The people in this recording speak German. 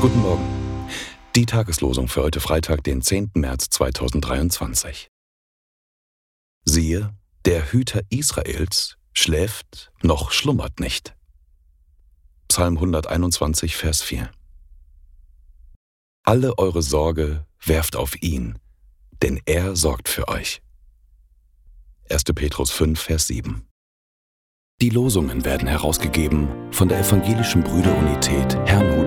Guten Morgen. Die Tageslosung für heute Freitag, den 10. März 2023. Siehe, der Hüter Israels schläft noch schlummert nicht. Psalm 121, Vers 4. Alle eure Sorge werft auf ihn, denn er sorgt für euch. 1. Petrus 5, Vers 7. Die Losungen werden herausgegeben von der Evangelischen Brüderunität Herrn